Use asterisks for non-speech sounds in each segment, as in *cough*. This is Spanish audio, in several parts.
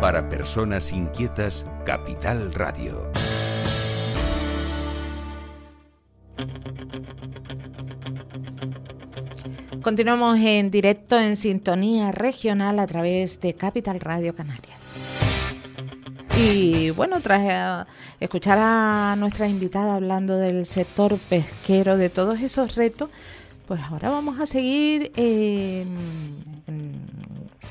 Para personas inquietas, Capital Radio. Continuamos en directo en sintonía regional a través de Capital Radio Canarias. Y bueno, tras escuchar a nuestra invitada hablando del sector pesquero, de todos esos retos, pues ahora vamos a seguir en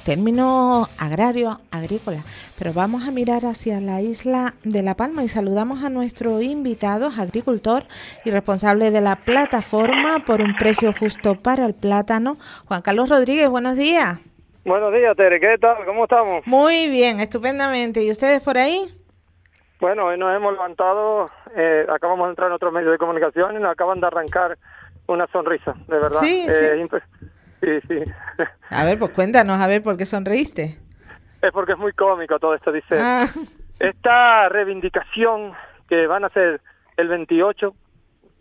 términos agrarios, agrícolas, pero vamos a mirar hacia la isla de La Palma y saludamos a nuestro invitado, agricultor y responsable de la plataforma por un precio justo para el plátano, Juan Carlos Rodríguez. Buenos días. Buenos días, Tere. ¿Qué tal? ¿Cómo estamos? Muy bien, estupendamente. ¿Y ustedes por ahí? Bueno, hoy nos hemos levantado, eh, acabamos de entrar en otro medio de comunicación y nos acaban de arrancar una sonrisa, de verdad. Sí, eh, sí. Sí, sí. A ver, pues cuéntanos, a ver, ¿por qué sonreíste? Es porque es muy cómico todo esto, dice. Ah. Esta reivindicación que van a hacer el 28,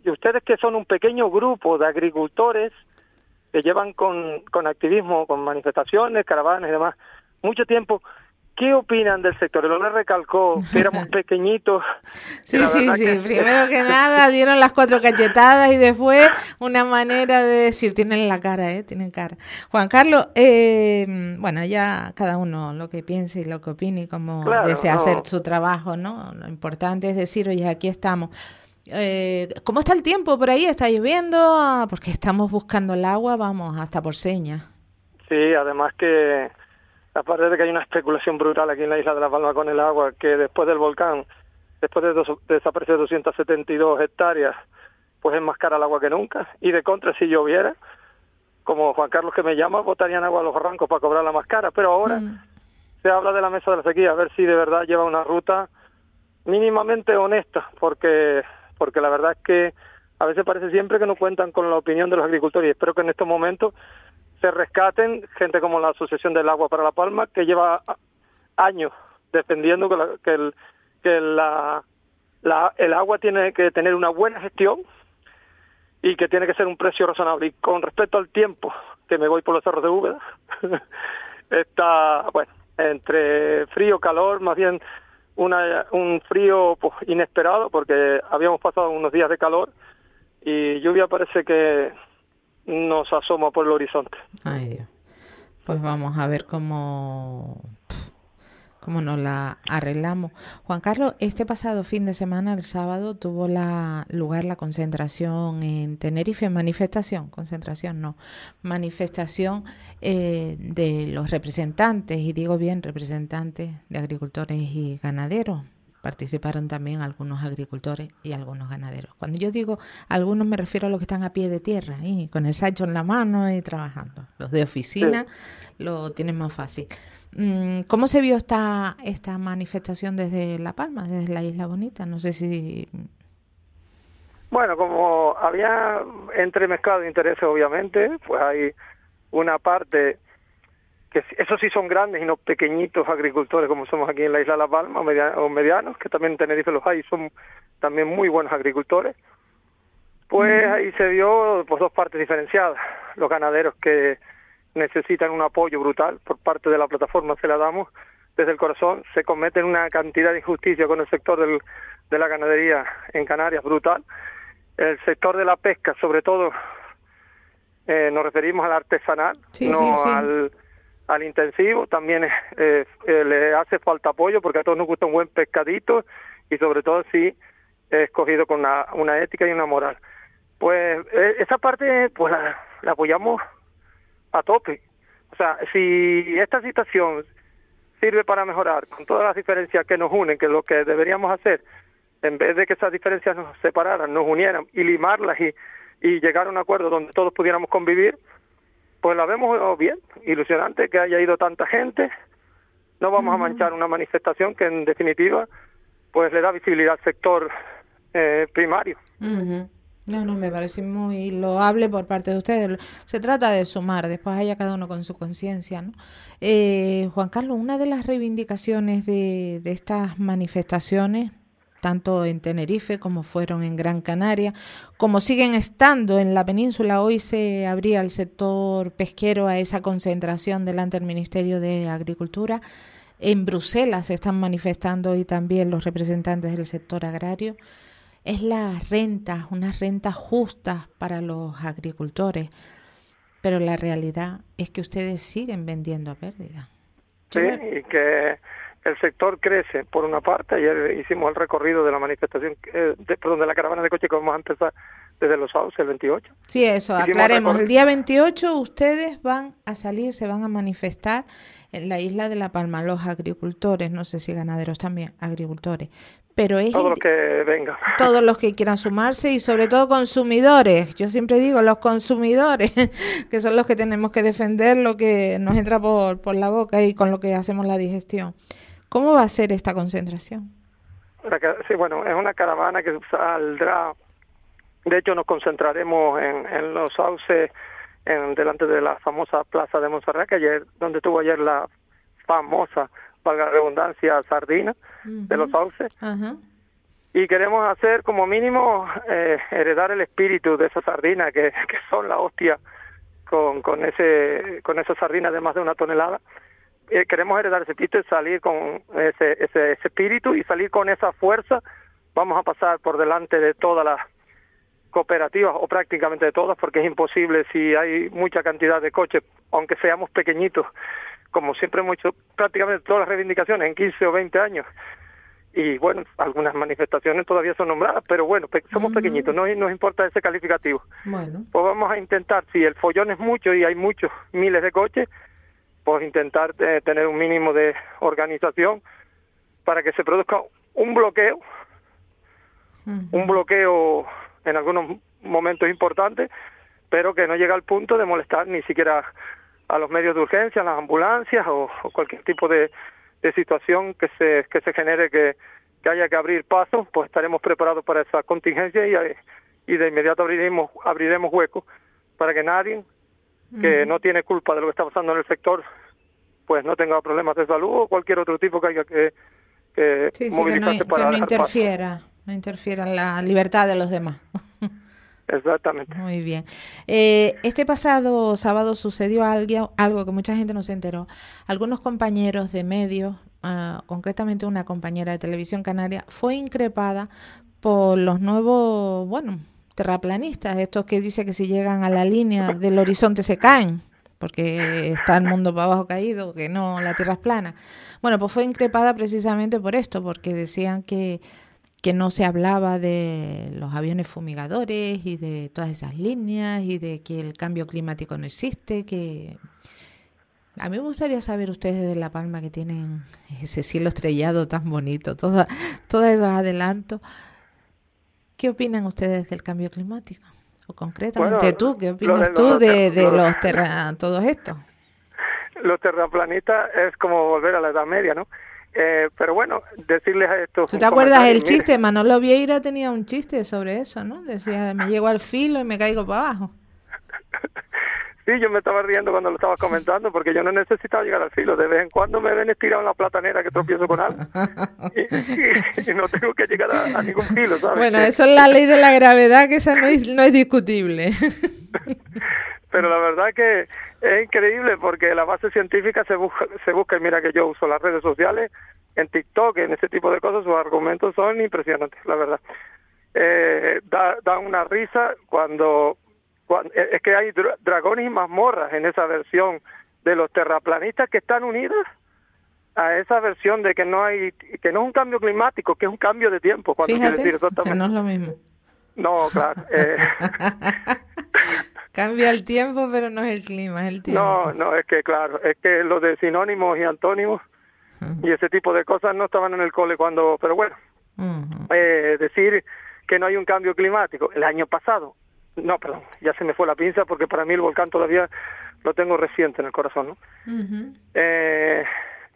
y ustedes que son un pequeño grupo de agricultores que llevan con, con activismo, con manifestaciones, caravanas y demás, mucho tiempo, ¿Qué opinan del sector? Lo le recalcó que éramos *laughs* pequeñitos. Sí, sí, sí. Primero *laughs* que nada dieron las cuatro cachetadas y después una manera de decir, tienen la cara, ¿eh? Tienen cara. Juan Carlos, eh, bueno, ya cada uno lo que piense y lo que opine y cómo desea hacer su trabajo, ¿no? Lo importante es decir, oye, aquí estamos. Eh, ¿Cómo está el tiempo por ahí? ¿Está lloviendo? Ah, porque estamos buscando el agua, vamos, hasta por señas. Sí, además que aparte de que hay una especulación brutal aquí en la isla de La Palma con el agua, que después del volcán, después de, desaparecer 272 hectáreas, pues es más cara el agua que nunca. Y de contra, si lloviera, como Juan Carlos que me llama, botarían agua a los barrancos para cobrarla más cara. Pero ahora mm. se habla de la mesa de la sequía, a ver si de verdad lleva una ruta mínimamente honesta, porque, porque la verdad es que a veces parece siempre que no cuentan con la opinión de los agricultores y espero que en estos momentos se rescaten gente como la Asociación del Agua para La Palma, que lleva años defendiendo que, la, que, el, que la, la, el agua tiene que tener una buena gestión y que tiene que ser un precio razonable. Y con respecto al tiempo, que me voy por los cerros de Úbeda, *laughs* está, bueno, entre frío, calor, más bien una, un frío pues, inesperado, porque habíamos pasado unos días de calor y lluvia parece que nos asoma por el horizonte. Ay Dios. Pues vamos a ver cómo, cómo nos la arreglamos. Juan Carlos, este pasado fin de semana, el sábado, tuvo la, lugar la concentración en Tenerife, manifestación, concentración no, manifestación eh, de los representantes, y digo bien, representantes de agricultores y ganaderos, participaron también algunos agricultores y algunos ganaderos. Cuando yo digo algunos me refiero a los que están a pie de tierra, y con el sacho en la mano y trabajando. Los de oficina lo tienen más fácil. Mm, ¿Cómo se vio esta, esta manifestación desde La Palma, desde la Isla Bonita? No sé si... Bueno, como había entremezclado intereses, obviamente, pues hay una parte que esos sí son grandes y no pequeñitos agricultores como somos aquí en la isla de La Palma, o medianos, que también en Tenerife los hay, son también muy buenos agricultores. Pues ahí se dio pues, dos partes diferenciadas. Los ganaderos que necesitan un apoyo brutal por parte de la plataforma, se la damos desde el corazón, se cometen una cantidad de injusticia con el sector del, de la ganadería en Canarias brutal. El sector de la pesca, sobre todo, eh, nos referimos al artesanal, no al al intensivo, también eh, eh, le hace falta apoyo porque a todos nos gusta un buen pescadito y sobre todo si es escogido con una, una ética y una moral. Pues eh, esa parte pues la, la, apoyamos a tope. O sea, si esta situación sirve para mejorar con todas las diferencias que nos unen, que lo que deberíamos hacer, en vez de que esas diferencias nos separaran, nos unieran y limarlas y, y llegar a un acuerdo donde todos pudiéramos convivir, pues la vemos bien, ilusionante que haya ido tanta gente. No vamos a manchar una manifestación que en definitiva pues le da visibilidad al sector eh, primario. No, no, me parece muy loable por parte de ustedes. Se trata de sumar, después haya cada uno con su conciencia. ¿no? Eh, Juan Carlos, una de las reivindicaciones de, de estas manifestaciones tanto en Tenerife como fueron en Gran Canaria, como siguen estando en la península. Hoy se abría el sector pesquero a esa concentración delante del Ministerio de Agricultura. en Bruselas se están manifestando hoy también los representantes del sector agrario, es las rentas, unas rentas justas para los agricultores. Pero la realidad es que ustedes siguen vendiendo a pérdida. Sí, y que el sector crece, por una parte, ayer hicimos el recorrido de la manifestación, eh, de, perdón, de la caravana de coche que vamos a empezar desde los sábados, el 28. Sí, eso, aclaremos. El día 28 ustedes van a salir, se van a manifestar en la isla de La Palma, los agricultores, no sé si ganaderos también, agricultores. Pero es todos los que vengan. *laughs* Todos los que quieran sumarse y sobre todo consumidores. Yo siempre digo los consumidores, *laughs* que son los que tenemos que defender lo que nos entra por, por la boca y con lo que hacemos la digestión. ¿Cómo va a ser esta concentración? Sí, bueno, es una caravana que saldrá de hecho, nos concentraremos en, en los sauces en, delante de la famosa plaza de Montserrat, que ayer, donde tuvo ayer la famosa, valga la redundancia, sardina de los sauces. Y queremos hacer como mínimo eh, heredar el espíritu de esa sardina, que, *laughs* que son la hostia con, con, ese, con esa sardina de más de una tonelada. Eh, queremos heredar ese espíritu y salir con ese, ese, ese espíritu y salir con esa fuerza. Vamos a pasar por delante de todas las cooperativas o prácticamente de todas, porque es imposible si hay mucha cantidad de coches, aunque seamos pequeñitos, como siempre hecho prácticamente todas las reivindicaciones en 15 o 20 años. Y bueno, algunas manifestaciones todavía son nombradas, pero bueno, somos mm. pequeñitos, no nos importa ese calificativo. Bueno. Pues vamos a intentar, si el follón es mucho y hay muchos miles de coches, pues intentar eh, tener un mínimo de organización para que se produzca un bloqueo, un bloqueo en algunos momentos importantes, pero que no llega al punto de molestar ni siquiera a los medios de urgencia, a las ambulancias o, cualquier tipo de, situación que se, que se genere que, haya que abrir paso, pues estaremos preparados para esa contingencia y, y de inmediato abriremos, abriremos huecos para que nadie que no tiene culpa de lo que está pasando en el sector, pues no tenga problemas de salud o cualquier otro tipo que haya que, que movilizarse para que no interfiera no interfiera en la libertad de los demás. Exactamente. Muy bien. Eh, este pasado sábado sucedió algo, algo que mucha gente no se enteró. Algunos compañeros de medios, ah, concretamente una compañera de televisión canaria, fue increpada por los nuevos, bueno, terraplanistas, estos que dicen que si llegan a la línea del horizonte se caen, porque está el mundo para abajo caído, que no, la tierra es plana. Bueno, pues fue increpada precisamente por esto, porque decían que que no se hablaba de los aviones fumigadores y de todas esas líneas y de que el cambio climático no existe, que a mí me gustaría saber ustedes de La Palma que tienen ese cielo estrellado tan bonito, todos esos adelantos. ¿Qué opinan ustedes del cambio climático? O concretamente tú, ¿qué opinas tú de, de, los terra, todo esto? Los terraplanistas es como volver a la Edad Media, ¿no? Eh, pero bueno, decirles a estos... ¿Tú te acuerdas el chiste? Manolo Vieira tenía un chiste sobre eso, ¿no? Decía, me llego al filo y me caigo para abajo. *laughs* sí, yo me estaba riendo cuando lo estabas comentando porque yo no necesitaba llegar al filo. De vez en cuando me ven estirado en la platanera que tropiezo con algo *laughs* y, no tengo que llegar a, ningún filo, ¿sabes? Bueno, eso es la ley de la gravedad que esa no es, no es discutible. *laughs* pero la verdad que es increíble porque la base científica se busca, se busca y mira que yo uso las redes sociales, en TikTok, en ese tipo de cosas, sus argumentos son impresionantes, la verdad. Eh, da, una risa cuando, es que hay dragones y mazmorras en esa versión de los terraplanistas que están unidos a esa versión de que no hay que no es un cambio climático, que es un cambio de tiempo. Cuando Fíjate, decir que no es lo mismo. No, claro. Eh, *laughs* Cambia el tiempo, pero no es el clima, es el tiempo. No, no, es que claro, es que lo de sinónimos y antónimos y ese tipo de cosas no estaban en el cole cuando, pero bueno, eh, decir que no hay un cambio climático. El año pasado, no, perdón, ya se me fue la pinza porque para mí el volcán todavía lo tengo reciente en el corazón, ¿no? eh,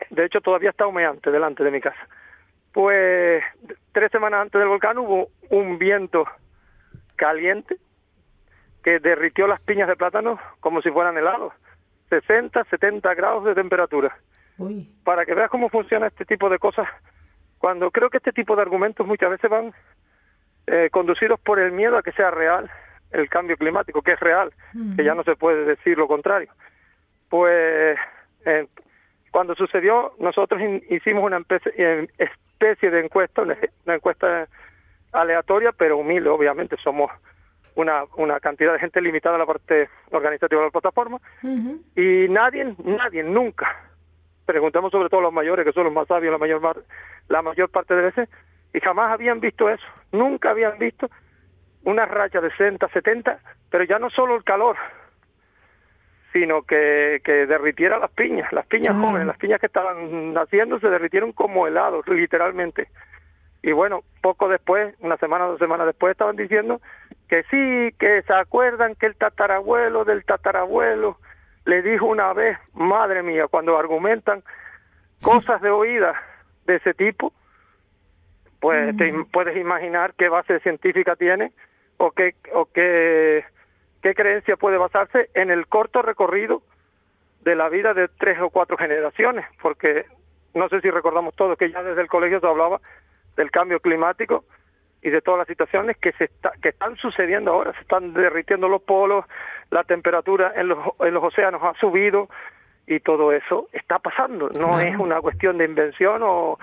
de hecho, todavía está humeante delante de mi casa. Pues tres semanas antes del volcán hubo un viento caliente que derritió las piñas de plátano como si fueran helados. 60, 70 grados de temperatura. Para que veas cómo funciona este tipo de cosas, cuando creo que este tipo de argumentos muchas veces van eh, conducidos por el miedo a que sea real el cambio climático, que es real, que ya no se puede decir lo contrario. Pues eh, cuando sucedió, nosotros hicimos una especie, especie de encuesta, una, encuesta aleatoria, pero humilde, obviamente, somos una, una cantidad de gente limitada a la parte organizativa de la plataforma, y nadie, nadie, nunca, preguntamos sobre todo a los mayores, que son los más sabios la mayor, la mayor parte de veces, y jamás habían visto eso, nunca habían visto una racha de 60, 70, pero ya no solo el calor, sino que, que derritiera las piñas, las piñas jóvenes, las piñas que estaban naciendo se derritieron como helados, literalmente. Y bueno, poco después, una semana o dos semanas después, estaban diciendo que sí, que se acuerdan que el tatarabuelo del tatarabuelo le dijo una vez, madre mía, cuando argumentan cosas de oídas de ese tipo, pues te puedes imaginar qué base científica tiene o qué, o qué qué creencia puede basarse en el corto recorrido de la vida de tres o cuatro generaciones, porque no sé si recordamos todos que ya desde el colegio se hablaba del cambio climático y de todas las situaciones que se que están sucediendo ahora, se están derritiendo los polos, la temperatura en los, en los océanos ha subido y todo eso está pasando, no es una cuestión de invención o,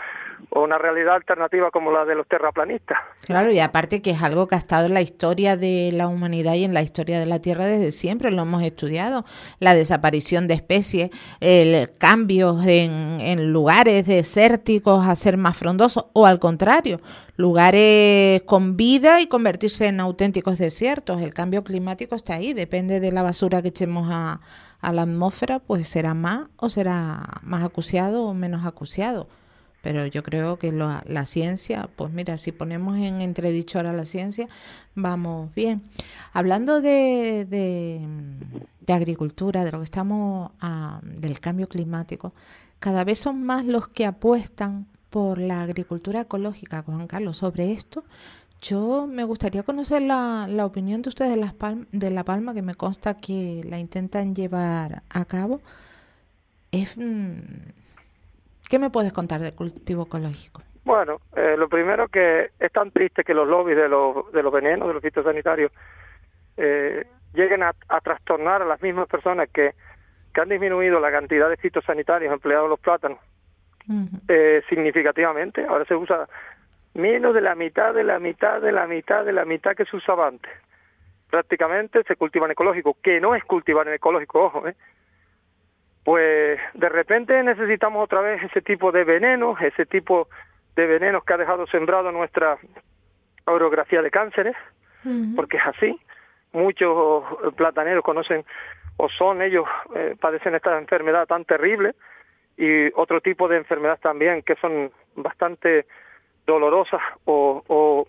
o una realidad alternativa como la de los terraplanistas. Claro, y aparte que es algo que ha estado en la historia de la humanidad y en la historia de la Tierra desde siempre, lo hemos estudiado, la desaparición de especies, el cambio en, en lugares desérticos a ser más frondosos, o al contrario, lugares con vida y convertirse en auténticos desiertos. El cambio climático está ahí, depende de la basura que echemos a, a la atmósfera, pues será más o será más acuciado o menos acuciado pero yo creo que la ciencia, pues mira, si ponemos en entredicho ahora la ciencia, vamos bien. Hablando de, de, agricultura, de lo que estamos, ah, del cambio climático, cada vez son más los que apuestan por la agricultura ecológica, Juan Carlos, sobre esto. Yo me gustaría conocer la, la opinión de ustedes de, las de La Palma, que me consta que la intentan llevar a cabo. Es, mm, ¿Qué me puedes contar del cultivo ecológico? Bueno, eh, lo primero que es tan triste que los lobbies de los, de los venenos, de los fitosanitarios, eh, lleguen a, trastornar a las mismas personas que, que han disminuido la cantidad de fitosanitarios empleados en los plátanos eh, significativamente. Ahora se usa menos de la mitad, de la mitad, de la mitad, de la mitad que se usaba antes. Prácticamente se cultivan ecológico, que no es cultivar en ecológico, ojo, ¿eh? Pues de repente necesitamos otra vez ese tipo de venenos, ese tipo de venenos que ha dejado sembrado nuestra orografía de cánceres, porque es así. Muchos plataneros conocen o son ellos, eh, padecen esta enfermedad tan terrible y otro tipo de enfermedades también que son bastante dolorosas o, o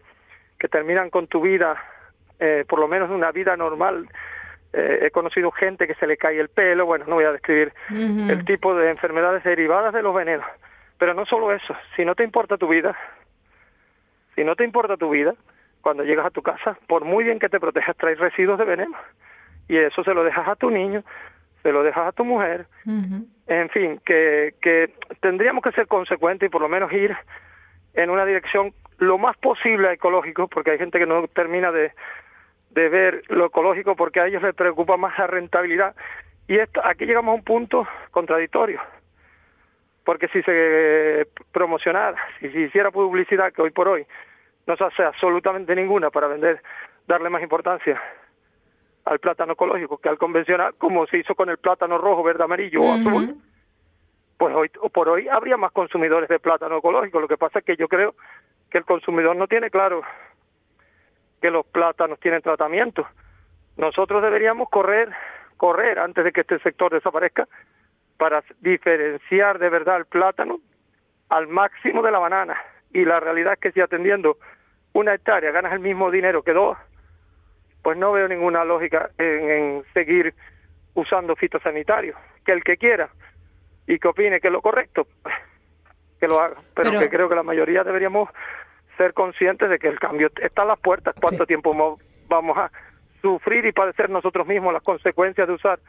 que terminan con tu vida, eh, por lo menos una vida normal eh, he conocido gente que se le cae el pelo, bueno, no voy a describir el tipo de enfermedades derivadas de los venenos. Pero no solo eso, si no te importa tu vida, si no te importa tu vida, cuando llegas a tu casa, por muy bien que te protejas, traes residuos de veneno. Y eso se lo dejas a tu niño, se lo dejas a tu mujer. En fin, que, que tendríamos que ser consecuentes y por lo menos ir en una dirección lo más posible ecológico, porque hay gente que no termina de, de ver lo ecológico porque a ellos les preocupa más la rentabilidad. Y esto, aquí llegamos a un punto contradictorio, porque si se promocionara, si se hiciera publicidad, que hoy por hoy no se hace absolutamente ninguna para vender, darle más importancia al plátano ecológico que al convencional, como se hizo con el plátano rojo, verde, amarillo o azul, pues hoy por hoy habría más consumidores de plátano ecológico. Lo que pasa es que yo creo que el consumidor no tiene claro que los plátanos tienen tratamiento. Nosotros deberíamos correr, correr antes de que este sector desaparezca para diferenciar de verdad el plátano al máximo de la banana. Y la realidad es que si atendiendo una hectárea ganas el mismo dinero que dos, pues no veo ninguna lógica en, seguir usando fitosanitarios. Que el que quiera y que opine que es lo correcto, que lo haga. Pero, Pero... que creo que la mayoría deberíamos ser conscientes de que el cambio está a las puertas. ¿Cuánto tiempo vamos a sufrir y padecer nosotros mismos las consecuencias de usar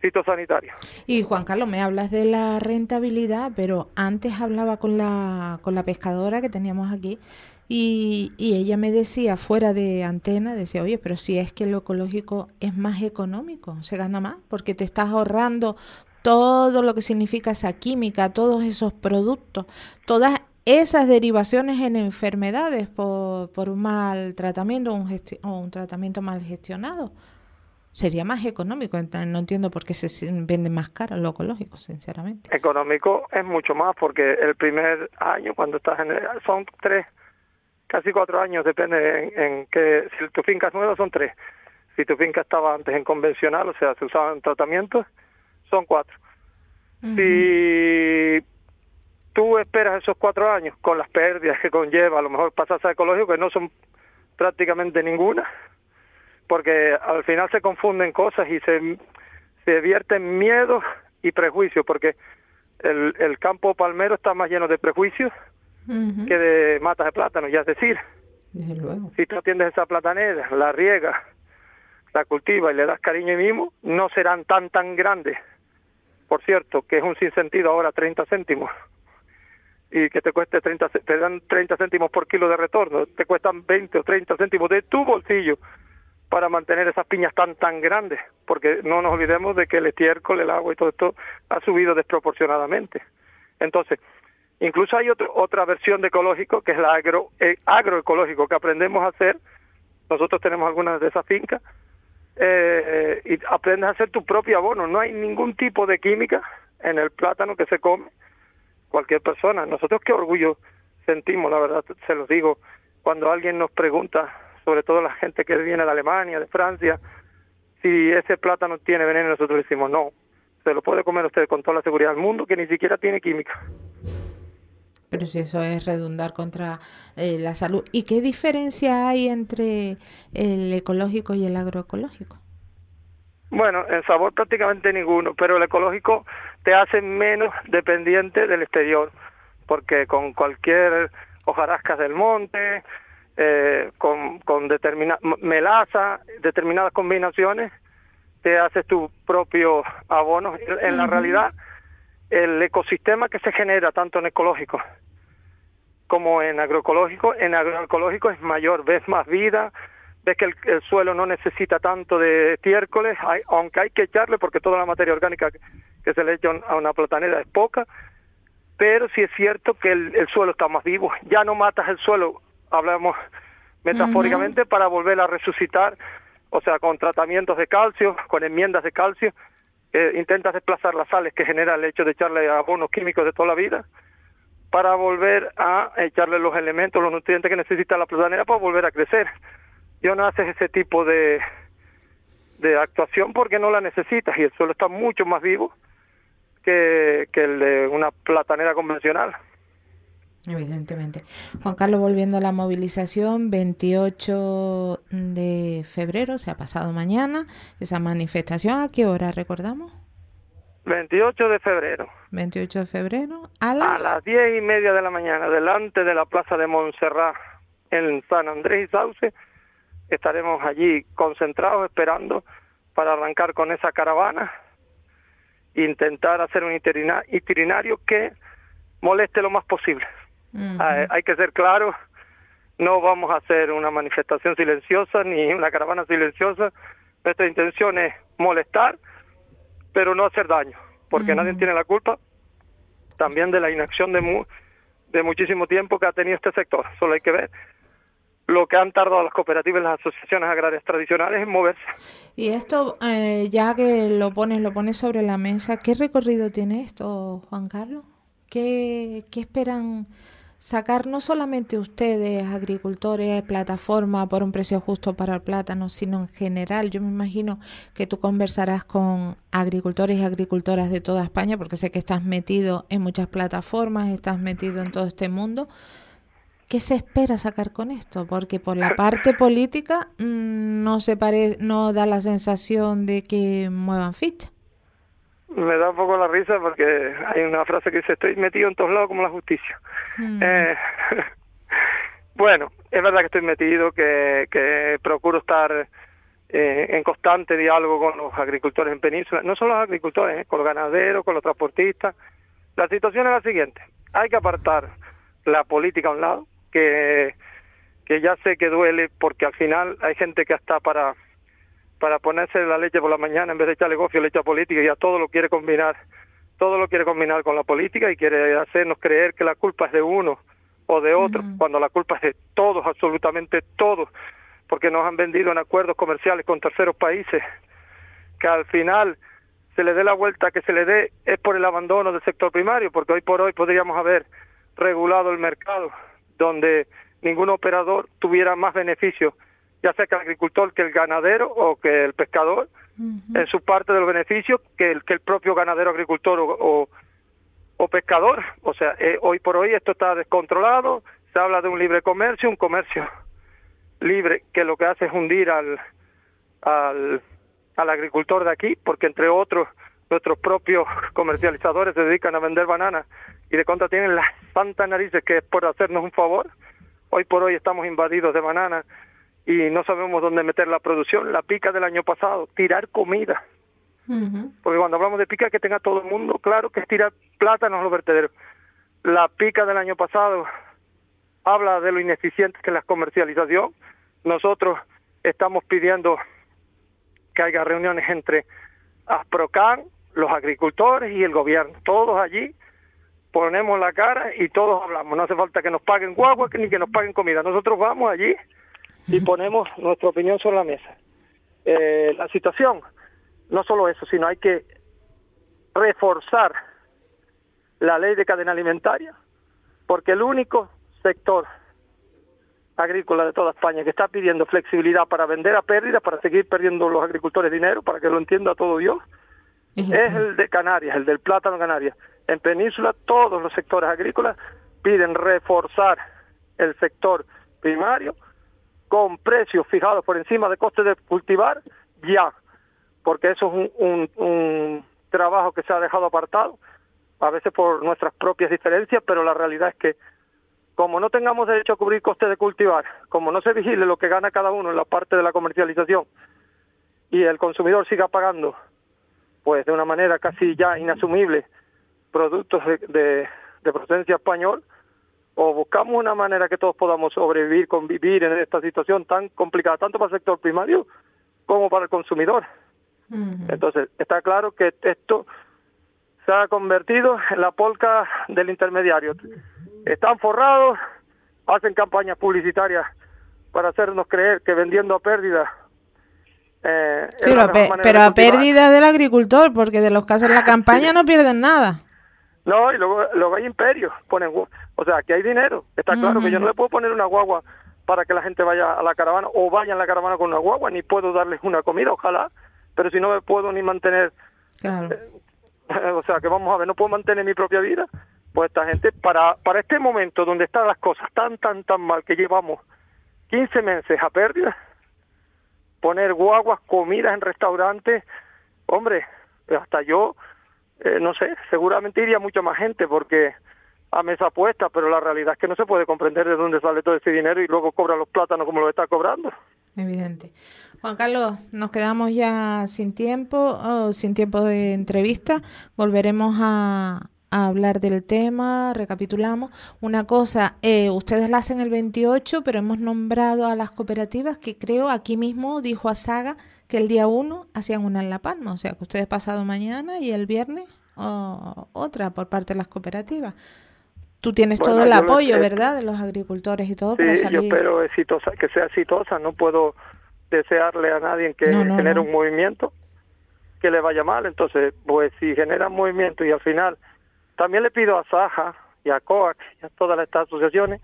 fitosanitarios? Y Juan Carlos, me hablas de la rentabilidad, pero antes hablaba con la, con la pescadora que teníamos aquí y, y, ella me decía fuera de antena, decía, oye, pero si es que lo ecológico es más económico, se gana más, porque te estás ahorrando todo lo que significa esa química, todos esos productos, todas esas derivaciones en enfermedades por, por un mal tratamiento un o un tratamiento mal gestionado. Sería más económico, no entiendo por qué se vende más caro lo ecológico, sinceramente. Económico es mucho más porque el primer año cuando estás en son tres, casi cuatro años, depende en, que si tu finca es nueva son tres. Si tu finca estaba antes en convencional, o sea, se usaban tratamientos, son cuatro. Si tú esperas esos cuatro años con las pérdidas que conlleva, a lo mejor pasas a ecológico, que no son prácticamente ninguna, porque al final se confunden cosas y se, se vierten miedos y prejuicios, porque el, el campo palmero está más lleno de prejuicios que de matas de plátano, ya es decir, si tú atiendes esa platanera, la riegas, la cultivas y le das cariño y mimo, no serán tan tan grandes. Por cierto, que es un sinsentido ahora 30 céntimos y que te cueste 30, te dan 30 céntimos por kilo de retorno, te cuestan 20 o 30 céntimos de tu bolsillo para mantener esas piñas tan tan grandes, porque no nos olvidemos de que el estiércol, el agua y todo esto ha subido desproporcionadamente. Entonces, incluso hay otra versión de ecológico que es la agro, eh, agroecológico que aprendemos a hacer. Nosotros tenemos algunas de esas fincas eh, y aprendes a hacer tu propio abono. No hay ningún tipo de química en el plátano que se come cualquier persona. Nosotros qué orgullo sentimos, la verdad, se los digo, cuando alguien nos pregunta, sobre todo la gente que viene de Alemania, de Francia, si ese plátano tiene veneno, nosotros decimos no, se lo puede comer usted con toda la seguridad del mundo, que ni siquiera tiene química. Pero si eso es redundar contra eh, la salud. ¿Y qué diferencia hay entre el ecológico y el agroecológico? Bueno, en sabor prácticamente ninguno, pero el ecológico te hace menos dependiente del exterior, porque con cualquier hojarasca del monte, eh, con, con determinada melaza, determinadas combinaciones, te haces tu propio abono. En la realidad, el ecosistema que se genera tanto en ecológico como en agroecológico, en agroecológico es mayor, ves más vida, ves que el, suelo no necesita tanto de estiércoles, aunque hay que echarle porque toda la materia orgánica que, se le echa a una platanera es poca, pero sí es cierto que el, suelo está más vivo. Ya no matas el suelo, hablamos *laughs* metafóricamente, para volver a resucitar, o sea, con tratamientos de calcio, con enmiendas de calcio, eh, intentas desplazar las sales que genera el hecho de echarle abonos químicos de toda la vida, para volver a echarle los elementos, los nutrientes que necesita la platanera para volver a crecer yo no haces ese tipo de, de actuación porque no la necesitas y el suelo está mucho más vivo que, que el de una platanera convencional. Evidentemente. Juan Carlos, volviendo a la movilización, 28 de febrero, se ha pasado mañana, esa manifestación, ¿a qué hora recordamos? 28 de febrero. 28 de febrero, a las... A las 10 y media de la mañana, delante de la plaza de Montserrat, en San Andrés y Sauce, estaremos allí concentrados esperando para arrancar con esa caravana, intentar hacer un itinerario que moleste lo más posible. hay, que ser claros, no vamos a hacer una manifestación silenciosa ni una caravana silenciosa. Nuestra intención es molestar, pero no hacer daño, porque nadie tiene la culpa también de la inacción de, de muchísimo tiempo que ha tenido este sector. Solo hay que ver lo que han tardado las cooperativas y las asociaciones agrarias tradicionales en moverse. Y esto, eh, ya que lo pones, lo pones sobre la mesa, ¿qué recorrido tiene esto, Juan Carlos? ¿Qué, qué esperan sacar no solamente ustedes, agricultores, plataforma por un precio justo para el plátano, sino en general? Yo me imagino que tú conversarás con agricultores y agricultoras de toda España, porque sé que estás metido en muchas plataformas, estás metido en todo este mundo. ¿Qué se espera sacar con esto? Porque por la parte política mm, no se pare, no da la sensación de que muevan ficha. Me da un poco la risa porque hay una frase que dice estoy metido en todos lados como la justicia. Mm. Eh, *laughs* bueno, es verdad que estoy metido, que, que procuro estar eh, en constante diálogo con los agricultores en Península, no solo los agricultores, eh, con los ganaderos, con los transportistas. La situación es la siguiente, hay que apartar la política a un lado, que, que ya sé que duele porque al final hay gente que está para para ponerse la leche por la mañana en vez de echarle gofio leche a política y a todo lo quiere combinar, todo lo quiere combinar con la política y quiere hacernos creer que la culpa es de uno o de otro, cuando la culpa es de todos, absolutamente todos, porque nos han vendido en acuerdos comerciales con terceros países, que al final se le dé la vuelta que se le dé es por el abandono del sector primario, porque hoy por hoy podríamos haber regulado el mercado donde ningún operador tuviera más beneficio ya sea que el agricultor, que el ganadero o que el pescador, en su parte de los beneficios que el, que el propio ganadero, agricultor o, o, pescador. O sea, eh, hoy por hoy esto está descontrolado, se habla de un libre comercio, un comercio libre que lo que hace es hundir al, al, al agricultor de aquí, porque entre otros nuestros propios comercializadores se dedican a vender bananas y de contra tienen las santas narices que es por hacernos un favor. Hoy por hoy estamos invadidos de bananas y no sabemos dónde meter la producción. La pica del año pasado, tirar comida. Porque cuando hablamos de pica, que tenga todo el mundo claro que es tirar plátanos a los vertederos. La pica del año pasado habla de lo ineficiente que es la comercialización. Nosotros estamos pidiendo que haya reuniones entre Asprocan, los agricultores y el gobierno. Todos allí ponemos la cara y todos hablamos. No hace falta que nos paguen guagua ni que nos paguen comida. Nosotros vamos allí y ponemos nuestra opinión sobre la mesa. Eh, la situación, no solo eso, sino hay que reforzar la ley de cadena alimentaria, porque el único sector agrícola de toda España que está pidiendo flexibilidad para vender a pérdida, para seguir perdiendo los agricultores dinero, para que lo entienda todo Dios, es el de Canarias, el del plátano Canarias. En Península todos los sectores agrícolas piden reforzar el sector primario con precios fijados por encima de costes de cultivar, ya, porque eso es un, un, trabajo que se ha dejado apartado, a veces por nuestras propias diferencias, pero la realidad es que como no tengamos derecho a cubrir costes de cultivar, como no se vigile lo que gana cada uno en la parte de la comercialización y el consumidor siga pagando, pues de una manera casi ya inasumible, productos de, de, de procedencia español, o buscamos una manera que todos podamos sobrevivir, convivir en esta situación tan complicada, tanto para el sector primario como para el consumidor. Entonces, está claro que esto se ha convertido en la polca del intermediario. Están forrados, hacen campañas publicitarias para hacernos creer que vendiendo a pérdida eh, pero, a pérdida del agricultor, porque de los que hacen la *laughs* campaña no pierden nada. No, y luego, luego hay imperios, ponen, o sea, que hay dinero. Está claro que yo no le puedo poner una guagua para que la gente vaya a la caravana o vaya en la caravana con una guagua, ni puedo darles una comida, ojalá, pero si no me puedo ni mantener, claro. Eh, *laughs* o sea, que vamos a ver, no puedo mantener mi propia vida, pues esta gente, para, para este momento donde están las cosas tan, tan, tan mal, que llevamos 15 meses a pérdida, poner guaguas, comidas en restaurantes, hombre, hasta yo eh, no sé, seguramente iría mucha más gente porque a mesa puesta, pero la realidad es que no se puede comprender de dónde sale todo ese dinero y luego cobra los plátanos como lo está cobrando. Evidente. Juan Carlos, nos quedamos ya sin tiempo, oh, sin tiempo de entrevista. Volveremos a, hablar del tema, recapitulamos. Una cosa, eh, ustedes la hacen el 28, pero hemos nombrado a las cooperativas que creo aquí mismo dijo a Saga que el día 1 hacían una en La Palma, o sea que ustedes pasado mañana y el viernes otra por parte de las cooperativas. Tú tienes todo el apoyo, ¿verdad?, de los agricultores y todo para salir. yo espero exitosa, que sea exitosa, no puedo desearle a nadie que genere un movimiento que le vaya mal, entonces, pues si genera movimiento y al final también le pido a Saja y a COAC y a todas estas asociaciones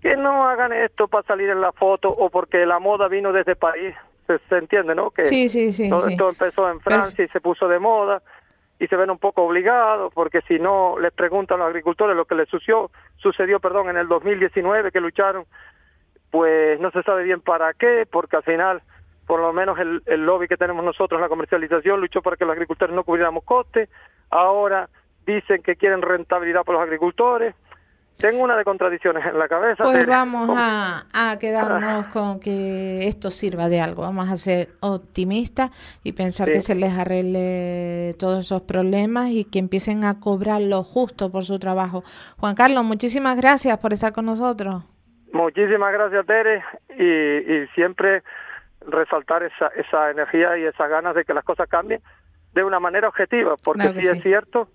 que no hagan esto para salir en la foto o porque la moda vino desde París, se, entiende, ¿no? Que sí, sí, sí, todo esto empezó en Francia y se puso de moda y se ven un poco obligados porque si no les preguntan a los agricultores lo que les sucedió, sucedió perdón, en el 2019 que lucharon, pues no se sabe bien para qué, porque al final por lo menos el, el lobby que tenemos nosotros en la comercialización luchó para que los agricultores no cubriéramos costes, ahora dicen que quieren rentabilidad para los agricultores. Tengo una de contradicciones en la cabeza. Pues vamos a, a, quedarnos ah. con que esto sirva de algo. Vamos a ser optimistas y pensar que se les arregle todos esos problemas y que empiecen a cobrar lo justo por su trabajo. Juan Carlos, muchísimas gracias por estar con nosotros. Muchísimas gracias, Tere, y, y siempre resaltar esa, esa energía y esas ganas de que las cosas cambien de una manera objetiva, porque sí, es cierto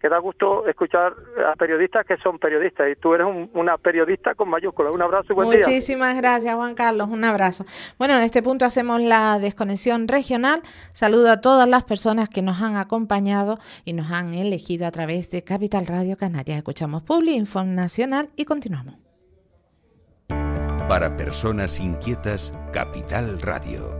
que da gusto escuchar a periodistas que son periodistas y tú eres una periodista con mayúsculas. Un abrazo y buen Muchísimas día. Muchísimas gracias, Juan Carlos. Un abrazo. Bueno, en este punto hacemos la desconexión regional. Saludo a todas las personas que nos han acompañado y nos han elegido a través de Capital Radio Canarias. Escuchamos Publi, Info Nacional y continuamos. Para personas inquietas, Capital Radio.